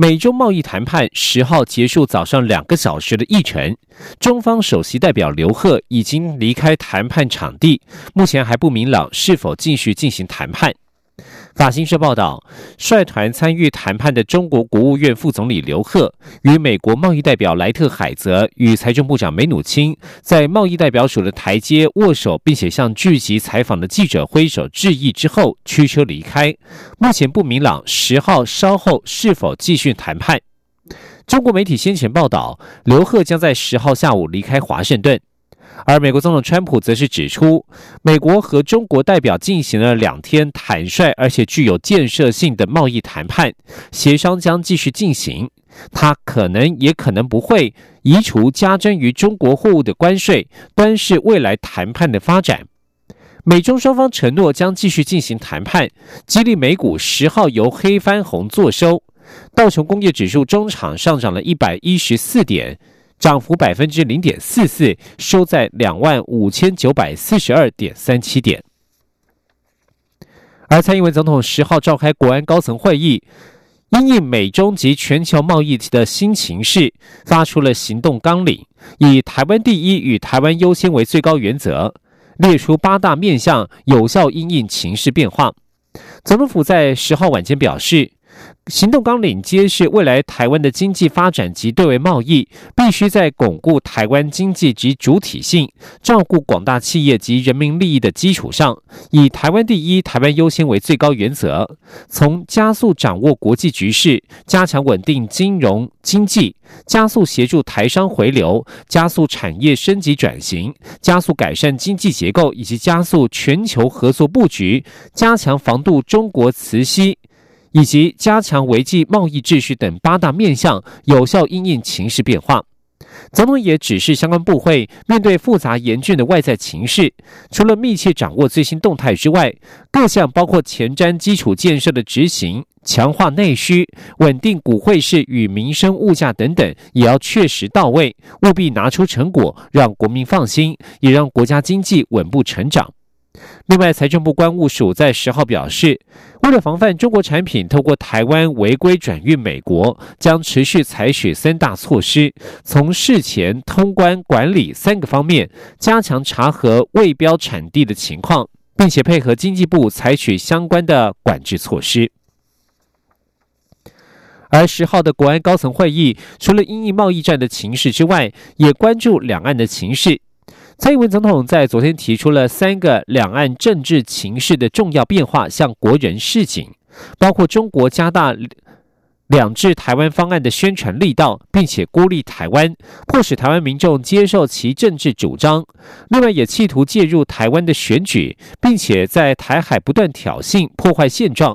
美中贸易谈判十号结束早上两个小时的议程，中方首席代表刘鹤已经离开谈判场地，目前还不明朗是否继续进行谈判。法新社报道，率团参与谈判的中国国务院副总理刘鹤与美国贸易代表莱特海泽与财政部长梅努钦在贸易代表署的台阶握手，并且向聚集采访的记者挥手致意之后驱车离开。目前不明朗十号稍后是否继续谈判。中国媒体先前报道，刘鹤将在十号下午离开华盛顿。而美国总统川普则是指出，美国和中国代表进行了两天坦率而且具有建设性的贸易谈判，协商将继续进行。他可能也可能不会移除加征于中国货物的关税，端视未来谈判的发展。美中双方承诺将继续进行谈判，激励美股十号由黑翻红作收，道琼工业指数中场上涨了一百一十四点。涨幅百分之零点四四，收在两万五千九百四十二点三七点。而蔡英文总统十号召开国安高层会议，因应美中及全球贸易的新形势，发出了行动纲领，以台湾第一与台湾优先为最高原则，列出八大面向，有效因应情势变化。总统府在十号晚间表示。行动纲领揭示，未来台湾的经济发展及对外贸易，必须在巩固台湾经济及主体性、照顾广大企业及人民利益的基础上，以台湾第一、台湾优先为最高原则，从加速掌握国际局势、加强稳定金融经济、加速协助台商回流、加速产业升级转型、加速改善经济结构以及加速全球合作布局、加强防杜中国磁吸。以及加强维系贸易秩序等八大面向，有效应应情势变化。总统也指示相关部会，面对复杂严峻的外在情势，除了密切掌握最新动态之外，各项包括前瞻基础建设的执行、强化内需、稳定股汇市与民生物价等等，也要确实到位，务必拿出成果，让国民放心，也让国家经济稳步成长。另外，财政部关务署在十号表示，为了防范中国产品透过台湾违规转运美国，将持续采取三大措施，从事前、通关、管理三个方面加强查核未标产地的情况，并且配合经济部采取相关的管制措施。而十号的国安高层会议，除了因应贸易战的情势之外，也关注两岸的情势。蔡英文总统在昨天提出了三个两岸政治情势的重要变化，向国人示警，包括中国加大两制台湾方案的宣传力道，并且孤立台湾，迫使台湾民众接受其政治主张；另外，也企图介入台湾的选举，并且在台海不断挑衅、破坏现状。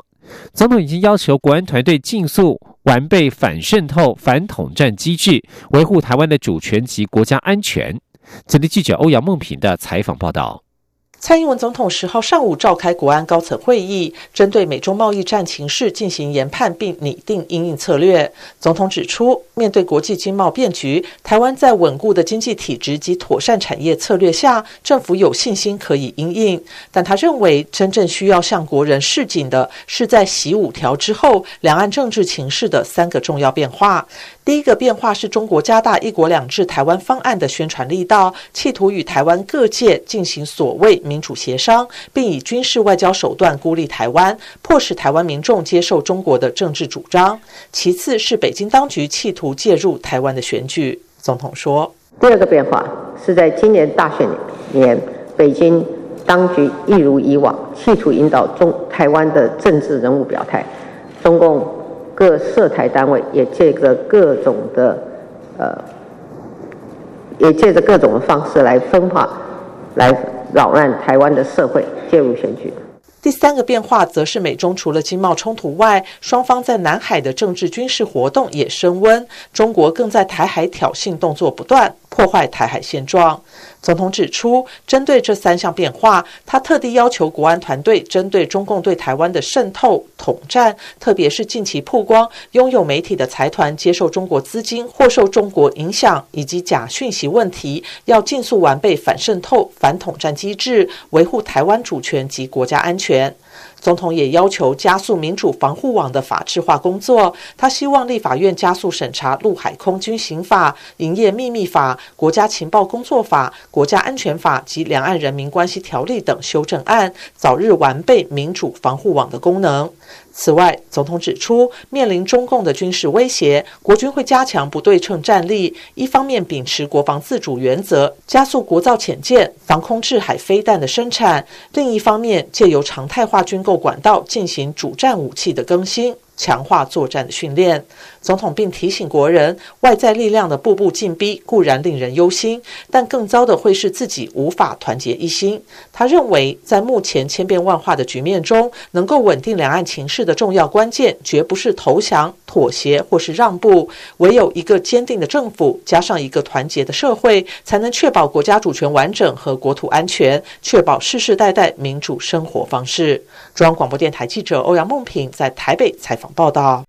总统已经要求国安团队尽速完备反渗透、反统战机制，维护台湾的主权及国家安全。这里记者欧阳梦平的采访报道。蔡英文总统十号上午召开国安高层会议，针对美中贸易战情势进行研判，并拟定应应策略。总统指出，面对国际经贸变局，台湾在稳固的经济体制及妥善产业策略下，政府有信心可以应应。但他认为，真正需要向国人示警的是，在习五条之后，两岸政治情势的三个重要变化。第一个变化是中国加大“一国两制”台湾方案的宣传力道，企图与台湾各界进行所谓民主协商，并以军事外交手段孤立台湾，迫使台湾民众接受中国的政治主张。其次是北京当局企图介入台湾的选举。总统说：“第二个变化是在今年大选年，北京当局一如以往，企图引导中台湾的政治人物表态。中共。”各涉台单位也借着各种的，呃，也借着各种的方式来分化，来扰乱台湾的社会，介入选举。第三个变化，则是美中除了经贸冲突外，双方在南海的政治军事活动也升温，中国更在台海挑衅动作不断。破坏台海现状。总统指出，针对这三项变化，他特地要求国安团队针对中共对台湾的渗透、统战，特别是近期曝光拥有媒体的财团接受中国资金或受中国影响以及假讯息问题，要尽速完备反渗透、反统战机制，维护台湾主权及国家安全。总统也要求加速民主防护网的法制化工作。他希望立法院加速审查陆海空军刑法、营业秘密法、国家情报工作法、国家安全法及两岸人民关系条例等修正案，早日完备民主防护网的功能。此外，总统指出，面临中共的军事威胁，国军会加强不对称战力。一方面秉持国防自主原则，加速国造潜舰、防空制海飞弹的生产；另一方面，借由常态化军购管道进行主战武器的更新。强化作战的训练，总统并提醒国人，外在力量的步步进逼固然令人忧心，但更糟的会是自己无法团结一心。他认为，在目前千变万化的局面中，能够稳定两岸情势的重要关键，绝不是投降、妥协或是让步，唯有一个坚定的政府，加上一个团结的社会，才能确保国家主权完整和国土安全，确保世世代代民主生活方式。中央广播电台记者欧阳梦平在台北采访报道。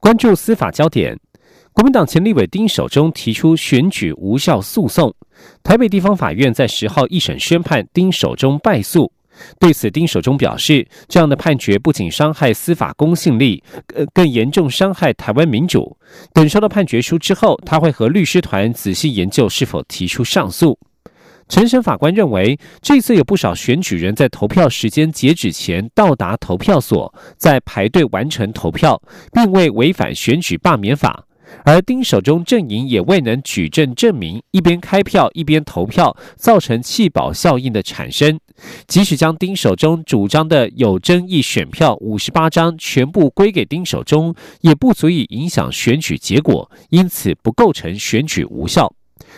关注司法焦点，国民党前立委丁守中提出选举无效诉讼，台北地方法院在十号一审宣判丁守中败诉。对此，丁守中表示，这样的判决不仅伤害司法公信力，呃，更严重伤害台湾民主。等收到判决书之后，他会和律师团仔细研究是否提出上诉。陈审法官认为，这次有不少选举人在投票时间截止前到达投票所，在排队完成投票，并未违反选举罢免法。而丁守中阵营也未能举证证明一边开票一边投票造成弃保效应的产生。即使将丁守中主张的有争议选票五十八张全部归给丁守中，也不足以影响选举结果，因此不构成选举无效。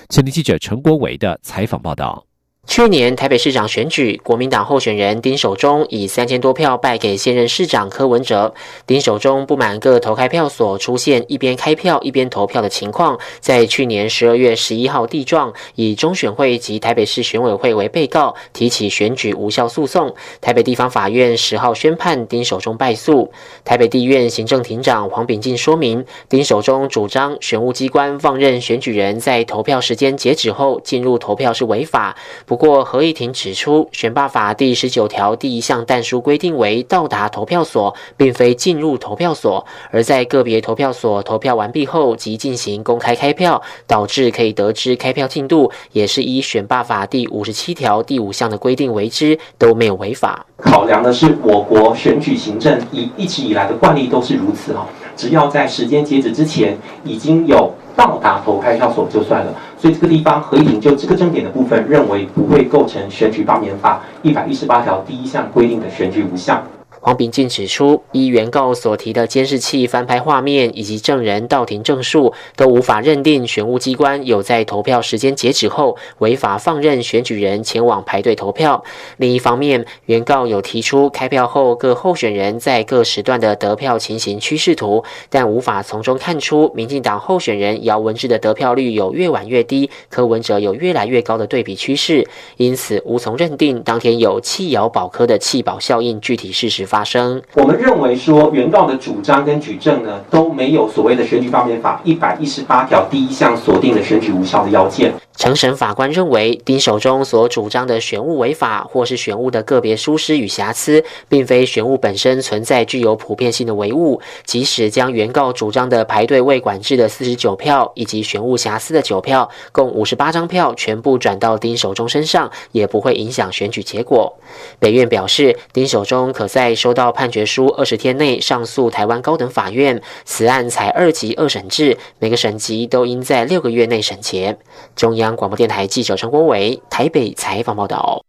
前天记者陈国伟的采访报道。去年台北市长选举，国民党候选人丁守中以三千多票败给现任市长柯文哲。丁守中不满各投开票所出现一边开票一边投票的情况，在去年十二月十一号地状，以中选会及台北市选委会为被告，提起选举无效诉讼。台北地方法院十号宣判丁守中败诉。台北地院行政庭长黄炳进说明，丁守中主张选务机关放任选举人在投票时间截止后进入投票是违法。不过，合议庭指出，选罢法第十九条第一项但书规定为到达投票所，并非进入投票所，而在个别投票所投票完毕后即进行公开开票，导致可以得知开票进度，也是以选罢法第五十七条第五项的规定为之，都没有违法。考量的是我国选举行政以一直以来的惯例都是如此哦，只要在时间截止之前已经有。到达投开票所就算了，所以这个地方合议庭就这个争点的部分认为不会构成选举罢免法一百一十八条第一项规定的选举无效。黄炳进指出，依原告所提的监视器翻拍画面以及证人到庭证述，都无法认定选务机关有在投票时间截止后违法放任选举人前往排队投票。另一方面，原告有提出开票后各候选人在各时段的得票情形趋势图，但无法从中看出民进党候选人姚文智的得票率有越晚越低，柯文哲有越来越高的对比趋势，因此无从认定当天有弃姚保科的弃保效应具体事实。发生，我们认为说原告的主张跟举证呢都没有所谓的选举方面法一百一十八条第一项锁定的选举无效的要件。承审法官认为，丁守中所主张的选务违法，或是选务的个别疏失与瑕疵，并非选务本身存在具有普遍性的违误。即使将原告主张的排队未管制的四十九票，以及选务瑕疵的九票，共五十八张票全部转到丁守中身上，也不会影响选举结果。北院表示，丁守中可在收到判决书二十天内上诉台湾高等法院，此案采二级二审制，每个省级都应在六个月内审结。中央。广播电台记者陈国伟台北采访报道。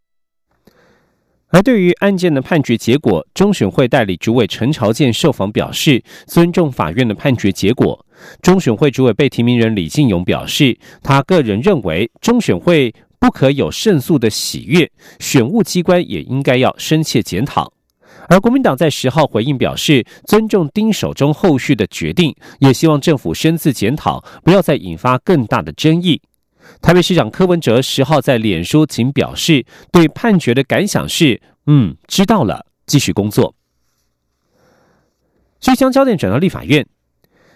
而对于案件的判决结果，中选会代理主委陈朝健受访表示，尊重法院的判决结果。中选会主委被提名人李进勇表示，他个人认为，中选会不可有胜诉的喜悦，选务机关也应该要深切检讨。而国民党在十号回应表示，尊重丁守中后续的决定，也希望政府深自检讨，不要再引发更大的争议。台北市长柯文哲十号在脸书仅表示，对判决的感想是：嗯，知道了，继续工作。即将焦点转到立法院。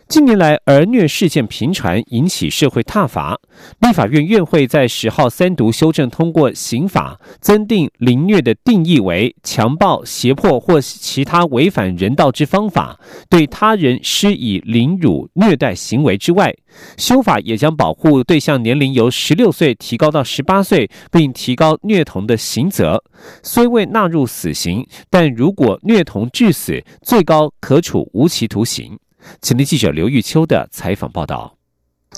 近年来，儿虐事件频传，引起社会挞伐。立法院院会在十号三读修正通过刑法，增订凌虐的定义为强暴、胁迫或其他违反人道之方法，对他人施以凌辱、虐待行为之外，修法也将保护对象年龄由十六岁提高到十八岁，并提高虐童的刑责。虽未纳入死刑，但如果虐童致死，最高可处无期徒刑。请听记者刘玉秋的采访报道。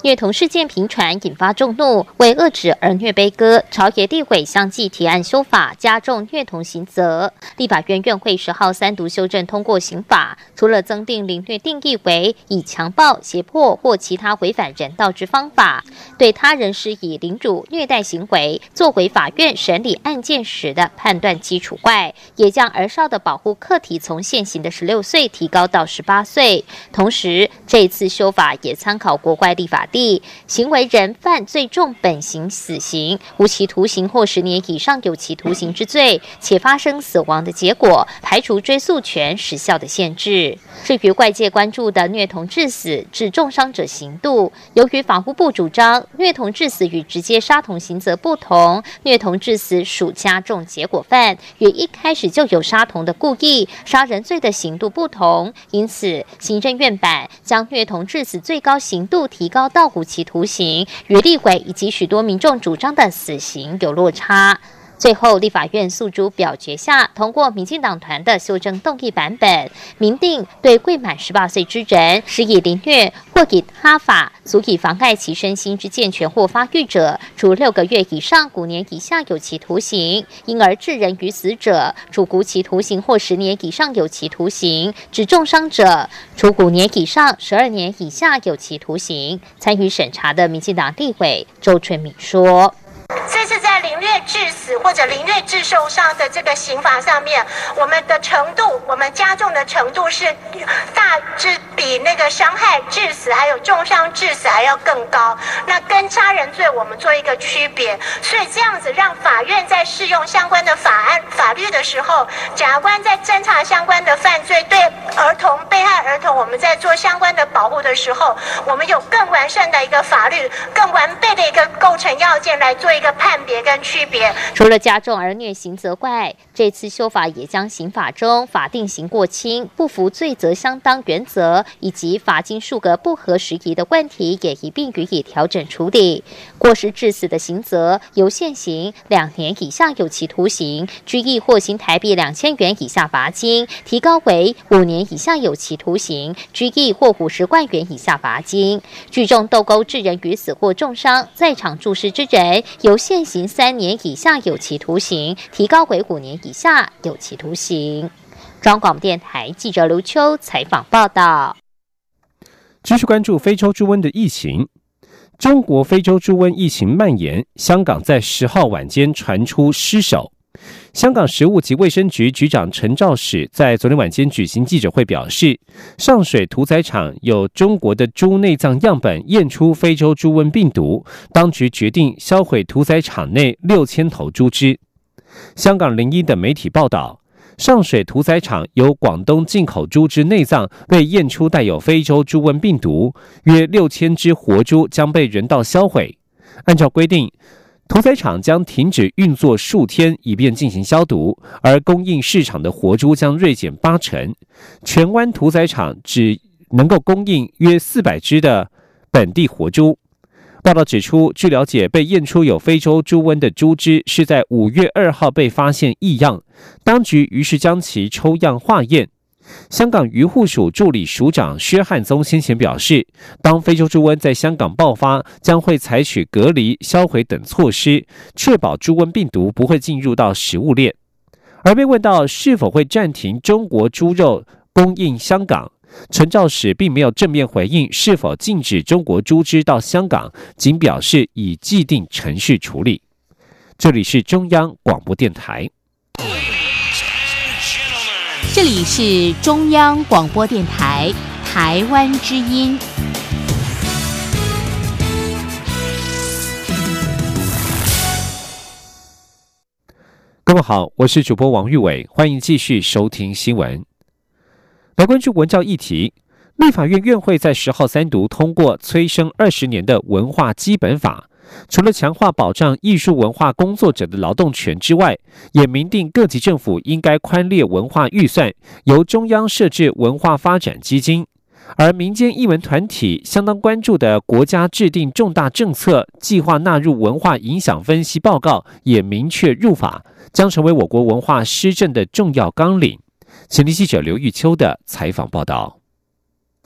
虐童事件频传，引发众怒。为遏止儿虐悲歌，朝野地委相继提案修法，加重虐童刑责。立法院院会十号三读修正通过刑法，除了增订凌虐定义为以强暴、胁迫或其他违反人道之方法，对他人施以凌辱、虐待行为，作为法院审理案件时的判断基础外，也将儿少的保护客体从现行的十六岁提高到十八岁。同时，这次修法也参考国外立法。法地行为人犯最重本刑死刑、无期徒刑或十年以上有期徒刑之罪，且发生死亡的结果，排除追诉权时效的限制。至于外界关注的虐童致死致重伤者刑度，由于法务部主张虐童致死与直接杀童刑责不同，虐童致死属加重结果犯，与一开始就有杀童的故意杀人罪的刑度不同，因此行政院版将虐童致死最高刑度提高。到照顾其徒刑，与立委以及许多民众主张的死刑有落差。最后，立法院诉诸表决下通过民进党团的修正动议版本，明定对未满十八岁之人施以凌虐或以他法足以妨碍其身心之健全或发育者，处六个月以上五年以下有期徒刑；因而致人于死者，处无期徒刑或十年以上有期徒刑；致重伤者，处五年以上十二年以下有期徒刑。参与审查的民进党立委周春敏说。这是在虐致死或者凌虐致受伤的这个刑罚上面，我们的程度，我们加重的程度是大致比那个伤害致死还有重伤致死还要更高。那跟杀人罪我们做一个区别，所以这样子让法院在适用相关的法案法律的时候，检察官在侦查相关的犯罪对儿童被害儿童，我们在做相关的保护的时候，我们有更完善的一个法律、更完备的一个构成要件来做。一个判别跟区别，除了加重儿虐刑责外，这次修法也将刑法中法定刑过轻、不服罪责相当原则以及罚金数额不合时宜的问题也一并予以调整处理。过失致死的刑责由现行两年以下有期徒刑、拘役或新台币两千元以下罚金，提高为五年以下有期徒刑、拘役或五十万元以下罚金。聚众斗殴致人于死或重伤，在场注视之人。由现行三年以下有期徒刑提高为五年以下有期徒刑。中央广播电台记者刘秋采访报道。继续关注非洲猪瘟的疫情。中国非洲猪瘟疫情蔓延，香港在十号晚间传出失守。香港食物及卫生局局长陈肇始在昨天晚间举行记者会，表示上水屠宰场有中国的猪内脏样本验出非洲猪瘟病毒，当局决定销毁屠宰场内六千头猪只。香港零一的媒体报道，上水屠宰场由广东进口猪只内脏被验出带有非洲猪瘟病毒，约六千只活猪将被人道销毁。按照规定。屠宰场将停止运作数天，以便进行消毒，而供应市场的活猪将锐减八成。荃湾屠宰场只能够供应约四百只的本地活猪。报道指出，据了解，被验出有非洲猪瘟的猪只是在五月二号被发现异样，当局于是将其抽样化验。香港渔护署助理署长薛汉宗先前表示，当非洲猪瘟在香港爆发，将会采取隔离、销毁等措施，确保猪瘟病毒不会进入到食物链。而被问到是否会暂停中国猪肉供应香港，陈肇始并没有正面回应是否禁止中国猪只到香港，仅表示以既定程序处理。这里是中央广播电台。这里是中央广播电台台湾之音。各位好我是主播王玉伟欢迎继续收听新闻。来关注文教议题立法院院会在十号三读通过催生二十年的文化基本法除了强化保障艺术文化工作者的劳动权之外，也明定各级政府应该宽列文化预算，由中央设置文化发展基金。而民间艺文团体相当关注的国家制定重大政策计划纳入文化影响分析报告，也明确入法，将成为我国文化施政的重要纲领。前天记者刘玉秋的采访报道。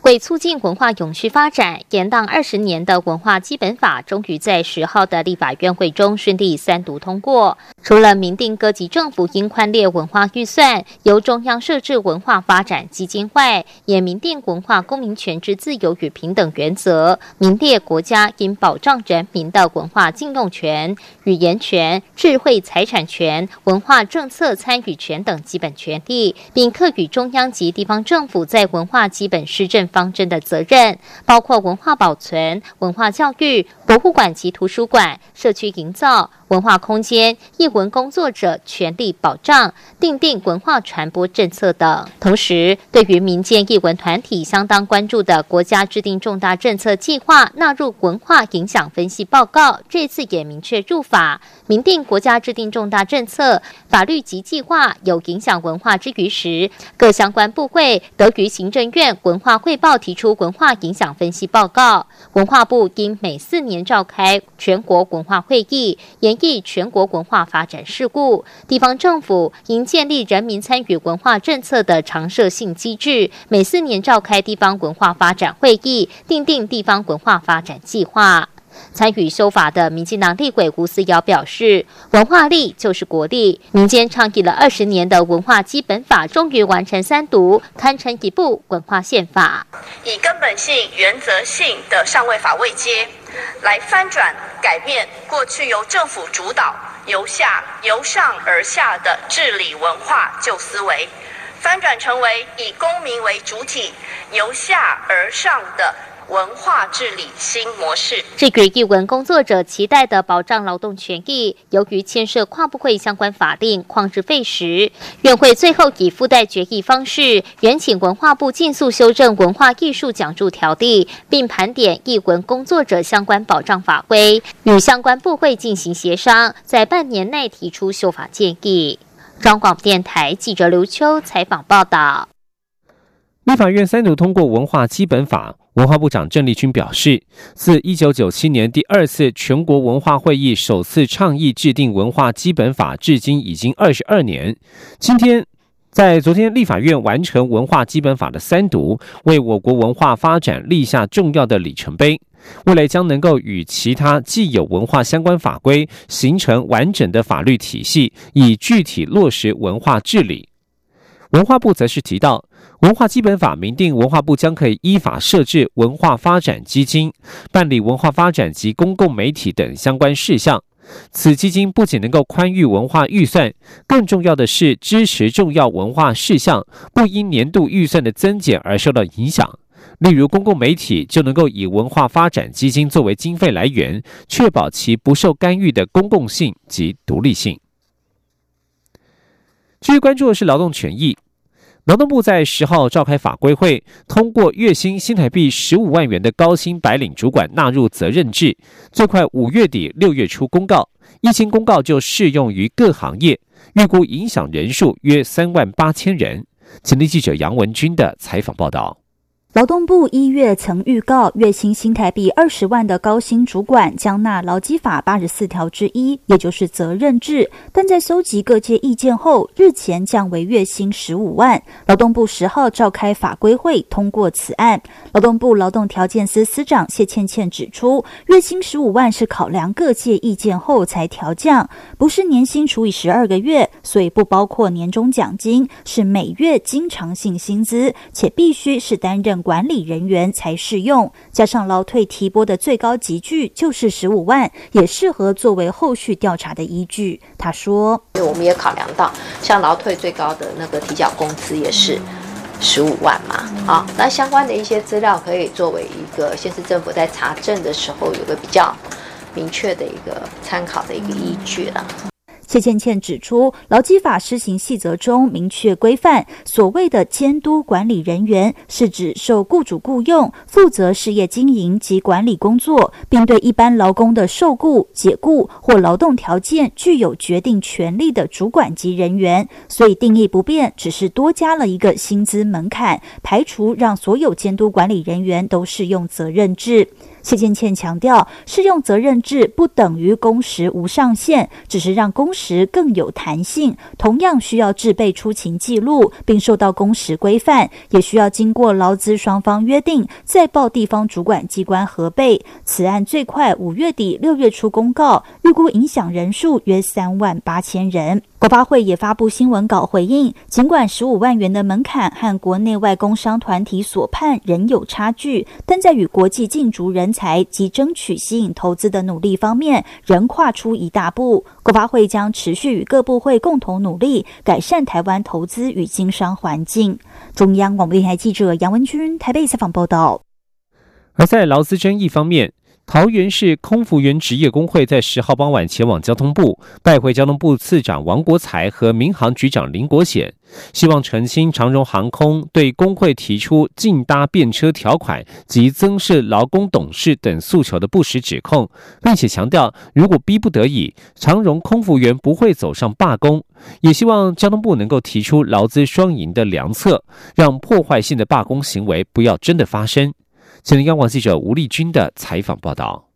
为促进文化永续发展，延宕二十年的文化基本法终于在十号的立法院会中顺利三读通过。除了明定各级政府应宽列文化预算，由中央设置文化发展基金外，也明定文化公民权之自由与平等原则，明列国家应保障人民的文化禁用权、语言权、智慧财产权、文化政策参与权等基本权利，并课予中央及地方政府在文化基本施政。方针的责任包括文化保存、文化教育、博物馆及图书馆、社区营造。文化空间、艺文工作者权利保障、订定文化传播政策等。同时，对于民间艺文团体相当关注的国家制定重大政策计划纳入文化影响分析报告，这次也明确入法，明定国家制定重大政策、法律及计划有影响文化之余时，各相关部会得于行政院文化汇报报提出文化影响分析报告。文化部应每四年召开全国文化会议，研。议全国文化发展事故，地方政府应建立人民参与文化政策的常设性机制，每四年召开地方文化发展会议，订定地方文化发展计划。参与修法的民进党立委吴思瑶表示：“文化力就是国力，民间倡议了二十年的文化基本法，终于完成三读，堪称一部文化宪法。以根本性、原则性的上位法位阶，来翻转改变过去由政府主导、由下由上而下的治理文化旧思维，翻转成为以公民为主体、由下而上的。”文化治理新模式，这个译文工作者期待的保障劳动权益，由于牵涉跨部会相关法令，旷日费时。院会最后以附带决议方式，原请文化部尽速修正文化艺术奖助条例，并盘点译文工作者相关保障法规，与相关部会进行协商，在半年内提出修法建议。中广电台记者刘秋采访报道。立法院三读通过文化基本法。文化部长郑丽君表示，自一九九七年第二次全国文化会议首次倡议制定文化基本法，至今已经二十二年。今天，在昨天立法院完成文化基本法的三读，为我国文化发展立下重要的里程碑。未来将能够与其他既有文化相关法规形成完整的法律体系，以具体落实文化治理。文化部则是提到。文化基本法明定，文化部将可以依法设置文化发展基金，办理文化发展及公共媒体等相关事项。此基金不仅能够宽裕文化预算，更重要的是支持重要文化事项不因年度预算的增减而受到影响。例如，公共媒体就能够以文化发展基金作为经费来源，确保其不受干预的公共性及独立性。继续关注的是劳动权益。劳动部在十号召开法规会，通过月薪新台币十五万元的高薪白领主管纳入责任制，最快五月底六月初公告，一经公告就适用于各行业，预估影响人数约三万八千人。前天记者杨文军的采访报道。劳动部一月曾预告，月薪新台币二十万的高薪主管将纳劳基法八十四条之一，也就是责任制。但在搜集各界意见后，日前降为月薪十五万。劳动部十号召开法规会，通过此案。劳动部劳动条件司司长谢倩倩指出，月薪十五万是考量各界意见后才调降，不是年薪除以十二个月，所以不包括年终奖金，是每月经常性薪资，且必须是担任。管理人员才适用，加上劳退提拨的最高级距就是十五万，也适合作为后续调查的依据。他说：“我们也考量到，像劳退最高的那个提缴工资也是十五万嘛，啊，那相关的一些资料可以作为一个县市政府在查证的时候有个比较明确的一个参考的一个依据了。”谢倩倩指出，劳基法施行细则中明确规范，所谓的监督管理人员是指受雇主雇佣，负责事业经营及管理工作，并对一般劳工的受雇、解雇或劳动条件具有决定权利的主管级人员。所以定义不变，只是多加了一个薪资门槛，排除让所有监督管理人员都适用责任制。谢建倩强调，适用责任制不等于工时无上限，只是让工时更有弹性。同样需要制备出勤记录，并受到工时规范，也需要经过劳资双方约定，再报地方主管机关核备。此案最快五月底六月初公告，预估影响人数约三万八千人。国发会也发布新闻稿回应，尽管十五万元的门槛和国内外工商团体所判仍有差距，但在与国际竞逐人才及争取吸引投资的努力方面，仍跨出一大步。国发会将持续与各部会共同努力，改善台湾投资与经商环境。中央广播电台记者杨文君台北采访报道。而在劳资争议方面。桃园市空服员职业工会在十号傍晚前往交通部，拜会交通部次长王国才和民航局长林国显，希望澄清长荣航空对工会提出禁搭便车条款及增设劳工董事等诉求的不实指控，并且强调，如果逼不得已，长荣空服员不会走上罢工。也希望交通部能够提出劳资双赢的良策，让破坏性的罢工行为不要真的发生。新闻央广记者吴丽君的采访报道。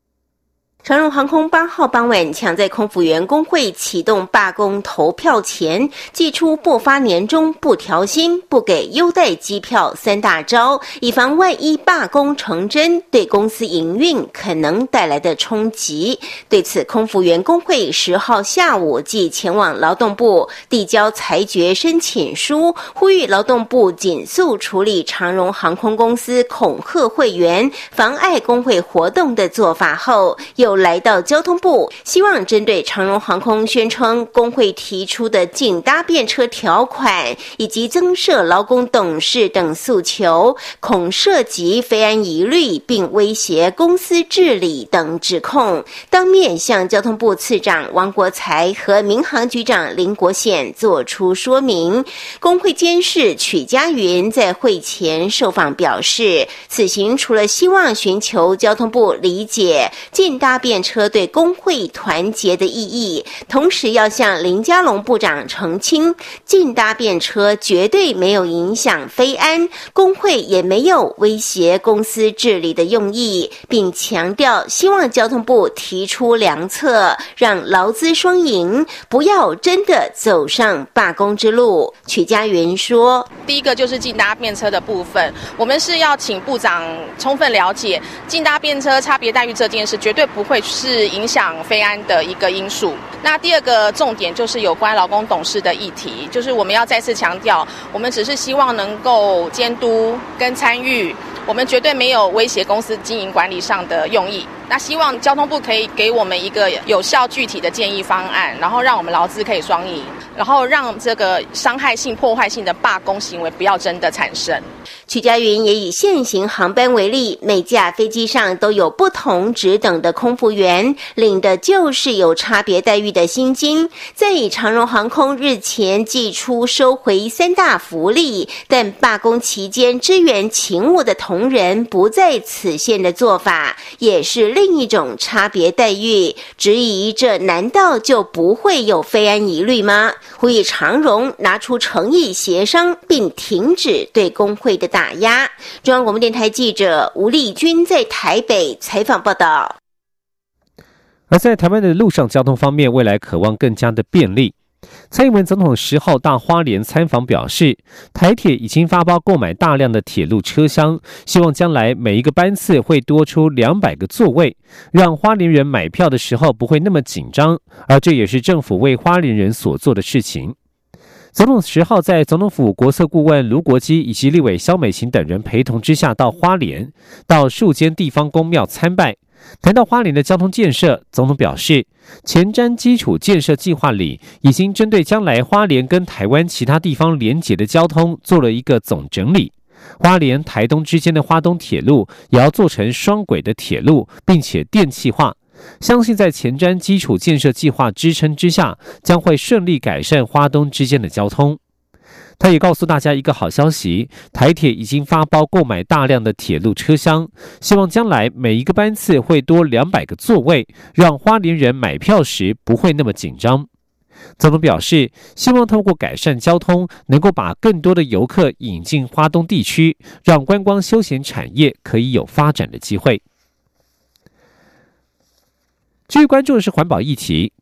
长荣航空八号傍晚抢在空服员工会启动罢工投票前，祭出不发年终、不调薪、不给优待机票三大招，以防万一罢工成真，对公司营运可能带来的冲击。对此，空服员工会十号下午即前往劳动部递交裁决申请书，呼吁劳动部紧速处理长荣航空公司恐吓会员、妨碍工会活动的做法后，又。来到交通部，希望针对长荣航空宣称工会提出的禁搭便车条款以及增设劳工董事等诉求，恐涉及非安疑虑，并威胁公司治理等指控，当面向交通部次长王国才和民航局长林国宪作出说明。工会监事曲家云在会前受访表示，此行除了希望寻求交通部理解禁搭。便车对工会团结的意义，同时要向林佳龙部长澄清，禁搭便车绝对没有影响飞安，工会也没有威胁公司治理的用意，并强调希望交通部提出良策，让劳资双赢，不要真的走上罢工之路。曲家云说：“第一个就是禁搭便车的部分，我们是要请部长充分了解禁搭便车差别待遇这件事，绝对不。”会是影响非安的一个因素。那第二个重点就是有关劳工董事的议题，就是我们要再次强调，我们只是希望能够监督跟参与，我们绝对没有威胁公司经营管理上的用意。那希望交通部可以给我们一个有效具体的建议方案，然后让我们劳资可以双赢，然后让这个伤害性、破坏性的罢工行为不要真的产生。曲家云也以现行航班为例，每架飞机上都有不同职等的空服员，领的就是有差别待遇的薪金。再以长荣航空日前寄出收回三大福利，但罢工期间支援勤务的同仁不在此限的做法，也是另一种差别待遇。质疑这难道就不会有非安疑虑吗？呼吁长荣拿出诚意协商，并停止对工会的打。压。中央广播电台记者吴丽君在台北采访报道。而在台湾的陆上交通方面，未来渴望更加的便利。蔡英文总统十号大花莲参访表示，台铁已经发包购买大量的铁路车厢，希望将来每一个班次会多出两百个座位，让花莲人买票的时候不会那么紧张。而这也是政府为花莲人所做的事情。总统十号在总统府国策顾问卢国基以及立委肖美琴等人陪同之下到花莲，到数间地方公庙参拜。谈到花莲的交通建设，总统表示，前瞻基础建设计划里已经针对将来花莲跟台湾其他地方连结的交通做了一个总整理。花莲台东之间的花东铁路也要做成双轨的铁路，并且电气化。相信在前瞻基础建设计划支撑之下，将会顺利改善花东之间的交通。他也告诉大家一个好消息：台铁已经发包购买大量的铁路车厢，希望将来每一个班次会多两百个座位，让花莲人买票时不会那么紧张。总统表示，希望透过改善交通，能够把更多的游客引进花东地区，让观光休闲产业可以有发展的机会。继续关注的是环保议题。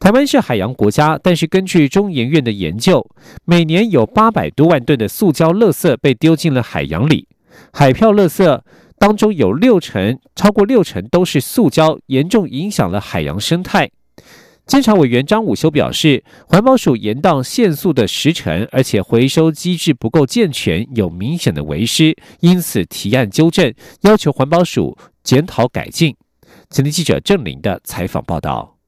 台湾是海洋国家，但是根据中研院的研究，每年有八百多万吨的塑胶垃圾被丢进了海洋里。海漂垃圾当中有六成，超过六成都是塑胶，严重影响了海洋生态。监察委员张武修表示，环保署延宕限塑的时程，而且回收机制不够健全，有明显的违失，因此提案纠正，要求环保署检讨改进。前天记者郑林的采访报道。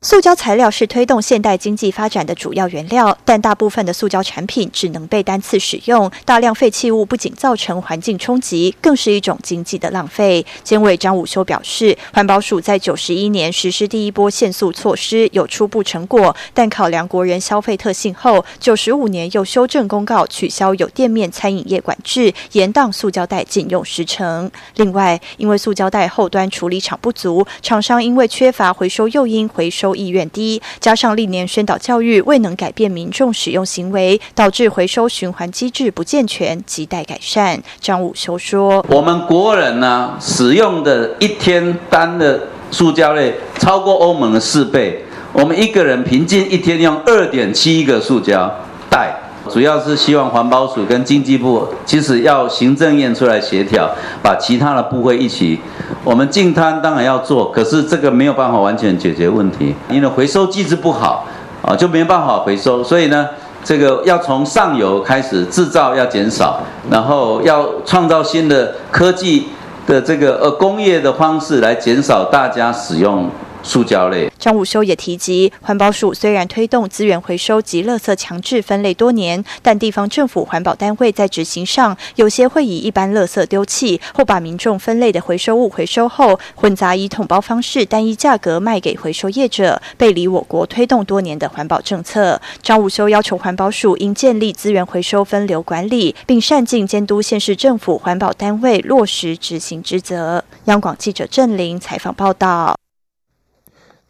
塑胶材料是推动现代经济发展的主要原料，但大部分的塑胶产品只能被单次使用，大量废弃物不仅造成环境冲击，更是一种经济的浪费。监委张武修表示，环保署在九十一年实施第一波限塑措施，有初步成果，但考量国人消费特性后，九十五年又修正公告，取消有店面餐饮业管制，延宕塑胶袋禁用时程。另外，因为塑胶袋后端处理厂不足，厂商因为缺乏回收诱因，回收。意愿低，加上历年宣导教育未能改变民众使用行为，导致回收循环机制不健全，亟待改善。张武修说：“我们国人呢，使用的一天单的塑胶类超过欧盟的四倍，我们一个人平均一天用二点七个塑胶袋。”主要是希望环保署跟经济部，其实要行政院出来协调，把其他的部会一起。我们净滩当然要做，可是这个没有办法完全解决问题，因为回收机制不好啊，就没办法回收。所以呢，这个要从上游开始制造要减少，然后要创造新的科技的这个呃工业的方式来减少大家使用。塑胶类，张武修也提及，环保署虽然推动资源回收及垃圾强制分类多年，但地方政府环保单位在执行上，有些会以一般垃圾丢弃，或把民众分类的回收物回收后，混杂以统包方式单一价格卖给回收业者，背离我国推动多年的环保政策。张武修要求环保署应建立资源回收分流管理，并善尽监督县市政府环保单位落实执行职责。央广记者郑玲采访报道。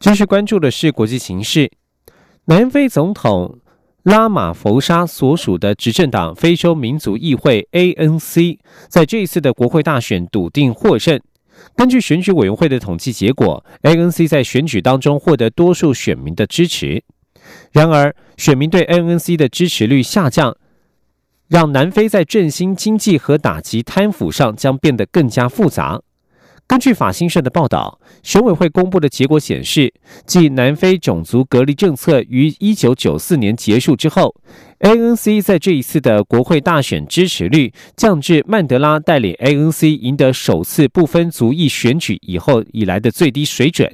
继续关注的是国际形势。南非总统拉马福沙所属的执政党非洲民族议会 ANC 在这一次的国会大选笃定获胜。根据选举委员会的统计结果，ANC 在选举当中获得多数选民的支持。然而，选民对 ANC 的支持率下降，让南非在振兴经济和打击贪腐上将变得更加复杂。根据法新社的报道，选委会公布的结果显示，继南非种族隔离政策于一九九四年结束之后，ANC 在这一次的国会大选支持率降至曼德拉带领 ANC 赢得首次不分族裔选举以后以来的最低水准。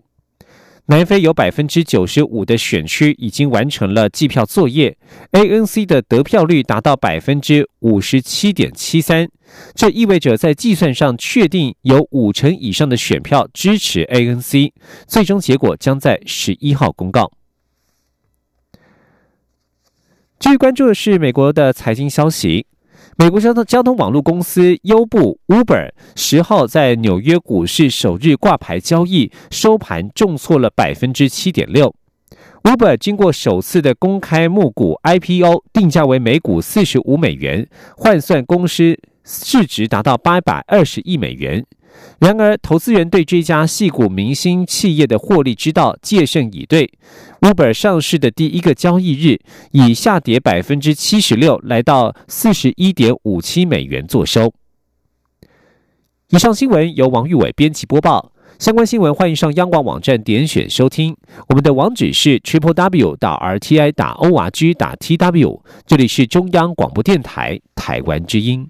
南非有百分之九十五的选区已经完成了计票作业，ANC 的得票率达到百分之五十七点七三，这意味着在计算上确定有五成以上的选票支持 ANC，最终结果将在十一号公告。继续关注的是美国的财经消息。美国交通交通网络公司优步 Uber 十号在纽约股市首日挂牌交易，收盘重挫了百分之七点六。Uber 经过首次的公开募股 IPO，定价为每股四十五美元，换算公司市值达到八百二十亿美元。然而，投资人对这家系股明星企业的获利之道戒慎以对。Uber 上市的第一个交易日，以下跌百分之七十六，来到四十一点五七美元作收。以上新闻由王玉伟编辑播报。相关新闻欢迎上央广网站点选收听。我们的网址是 triple w 打 r t i 打 o r g 打 t w。这里是中央广播电台台湾之音。